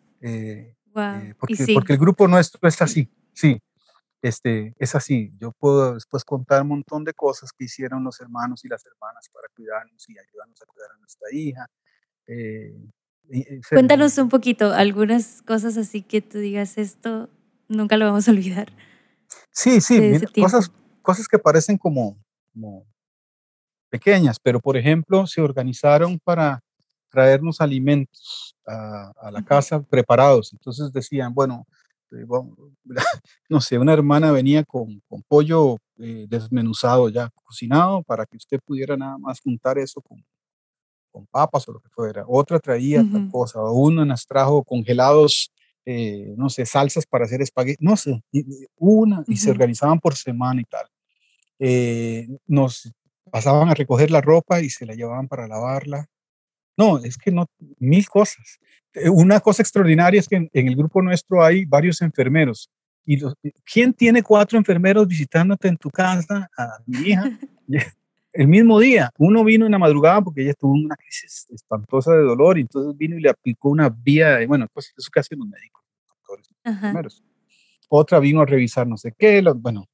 porque, porque el grupo nuestro es así, sí, este, es así. Yo puedo después contar un montón de cosas que hicieron los hermanos y las hermanas para cuidarnos y ayudarnos a cuidar a nuestra hija. Eh, Cuéntanos un poquito, algunas cosas así que tú digas esto, nunca lo vamos a olvidar. Sí, sí, cosas, cosas que parecen como, como pequeñas, pero por ejemplo se organizaron para traernos alimentos a, a la casa preparados. Entonces decían, bueno, este, no sé, una hermana venía con, con pollo eh, desmenuzado ya, cocinado, para que usted pudiera nada más juntar eso con, con papas o lo que fuera. Otra traía tal cosa, uno nos trajo congelados, eh, no sé, salsas para hacer espagueti, no sé, una, y se organizaban por semana y tal. Eh, nos pasaban a recoger la ropa y se la llevaban para lavarla. No, es que no, mil cosas. Eh, una cosa extraordinaria es que en, el grupo nuestro hay varios enfermeros. Y ¿Quién tiene cuatro enfermeros visitándote en tu casa? A mi hija. el mismo día, uno vino en la madrugada porque ella tuvo una crisis espantosa de dolor y entonces vino y le aplicó una vía, de, bueno, pues eso que hacen los médicos, doctores, enfermeros. Otra vino a revisar no sé qué, bueno,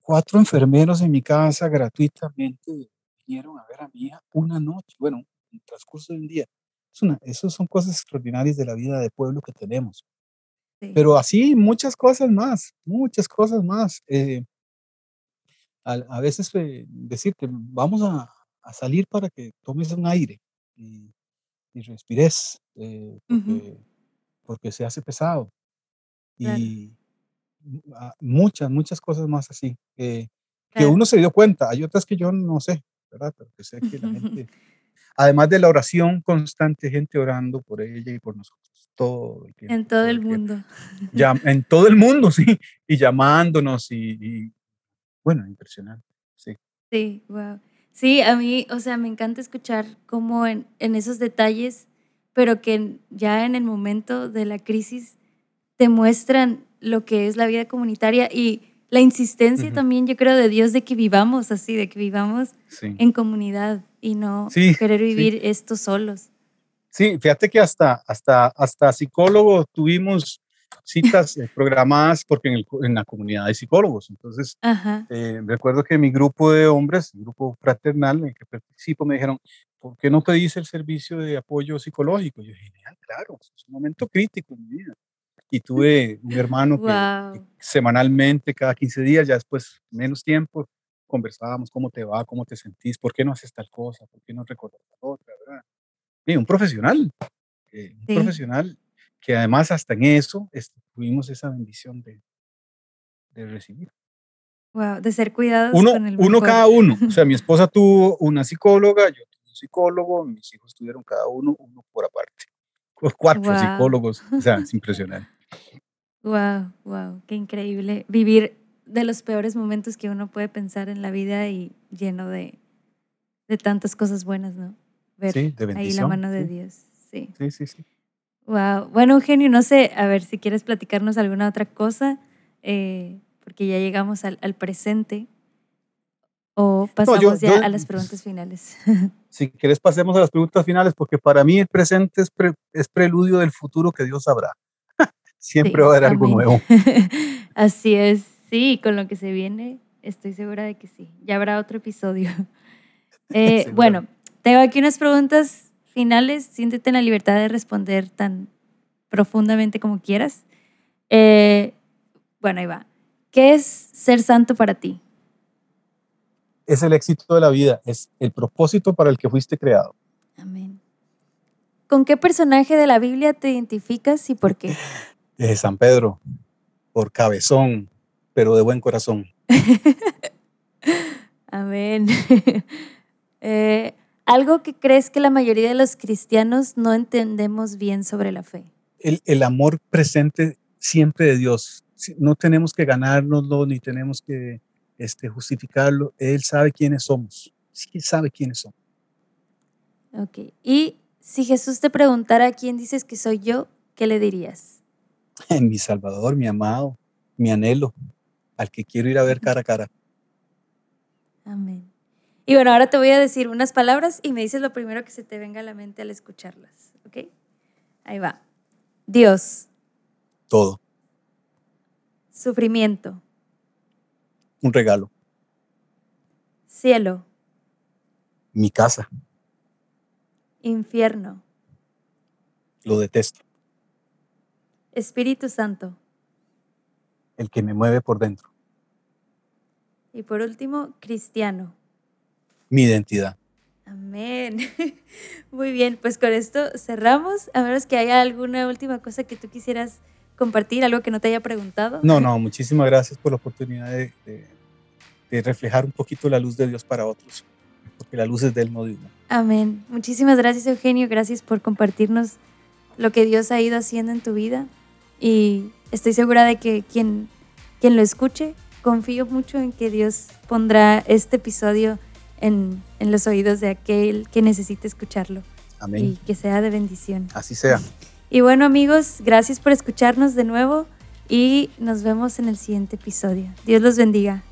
cuatro enfermeros en mi casa gratuitamente vinieron a ver a mi hija una noche, bueno, en el transcurso de un día. Es una, esas son cosas extraordinarias de la vida de pueblo que tenemos. Pero así muchas cosas más, muchas cosas más. Eh, a, veces eh, decirte, vamos a, a, salir para que tomes un aire y, y respires, eh, porque, porque, se hace pesado. Y muchas, muchas cosas más así, que uno se dio cuenta. Hay otras que yo no sé, ¿verdad? Pero que sé que la gente además de la oración constante, gente orando por ella y por nosotros todo el tiempo. En todo, el, mundo. Ya, en todo el mundo, sí, y llamándonos y, bueno, impresionante, sí. Sí, wow. Sí, a mí, o sea, me encanta escuchar cómo en, en esos detalles, pero que ya en el momento de la crisis te muestran lo que es la vida comunitaria y la insistencia también, yo creo, de Dios de que vivamos así, de que vivamos en comunidad y no querer vivir esto solos. Sí, fíjate que hasta, hasta, hasta psicólogos tuvimos citas eh, programadas porque en, en, la comunidad hay psicólogos. Entonces, eh, recuerdo que mi grupo de hombres, el grupo fraternal en el que participo, me dijeron, ¿por qué no pedís el servicio de apoyo psicológico? yo dije, claro, es un momento crítico en mi vida. Y tuve un hermano que, semanalmente, cada 15 días, ya después menos tiempo, conversábamos cómo te va, cómo te sentís, por qué no haces tal cosa, por qué no recordar la otra, ¿verdad? Y un profesional, eh, un profesional que además hasta en eso este, tuvimos esa bendición de, de recibir. Wow, de ser cuidados uno, con el Uno cada uno. O sea, mi esposa tuvo una psicóloga, yo tuve un psicólogo, mis hijos tuvieron cada uno, uno por aparte. Cuatro psicólogos. O sea, es impresionante. Wow, wow, qué increíble. Vivir de los peores momentos que uno puede pensar en la vida y lleno de, de tantas cosas buenas, ¿no? Ver sí, de ahí la mano de Dios. Sí. sí, sí, sí. Wow. Bueno, Eugenio, no sé, a ver si quieres platicarnos alguna otra cosa, eh, porque ya llegamos al, al, presente. O pasamos ya a las preguntas finales. si quieres, pasemos a las preguntas finales, porque para mí el presente es, es preludio del futuro que Dios sabrá. Siempre va a haber algo nuevo. Así es. Sí, con lo que se viene, estoy segura de que sí. Ya habrá otro episodio. Eh, bueno, tengo aquí unas preguntas finales. Siéntete en la libertad de responder tan profundamente como quieras. Eh, bueno, ahí va. ¿Qué es ser santo para ti? Es el éxito de la vida, es el propósito para el que fuiste creado. Amén. ¿Con qué personaje de la Biblia te identificas y por qué? De San Pedro, por cabezón, pero de buen corazón. Amén. Eh, Algo que crees que la mayoría de los cristianos no entendemos bien sobre la fe. El, el amor presente siempre de Dios. No tenemos que ganárnoslo ni tenemos que este, justificarlo. Él sabe quiénes somos. Sí, sabe quiénes somos. Ok. Y si Jesús te preguntara quién dices que soy yo, ¿qué le dirías? mi Salvador, mi amado, mi anhelo, al que quiero ir a ver cara a cara. Amén. Y bueno, ahora te voy a decir unas palabras y me dices lo primero que se te venga a la mente al escucharlas, ¿ok? Ahí va. Dios. Todo. Sufrimiento. Un regalo. Cielo. Mi casa. Infierno. Lo detesto. Espíritu Santo. El que me mueve por dentro. Y por último, cristiano mi identidad. Amén. Muy bien, pues con esto cerramos. A menos que haya alguna última cosa que tú quisieras compartir, algo que no te haya preguntado. No, no, muchísimas gracias por la oportunidad de, reflejar un poquito la luz de Dios para otros, porque la luz es del no Amén. Muchísimas gracias, Eugenio. Gracias por compartirnos lo que Dios ha ido haciendo en tu vida. Y estoy segura de que quien, quien lo escuche, confío mucho en que Dios pondrá este episodio en, los oídos de aquel que necesite escucharlo. Amén. Y que sea de bendición. Así sea. Y bueno amigos, gracias por escucharnos de nuevo y nos vemos en el siguiente episodio. Dios los bendiga.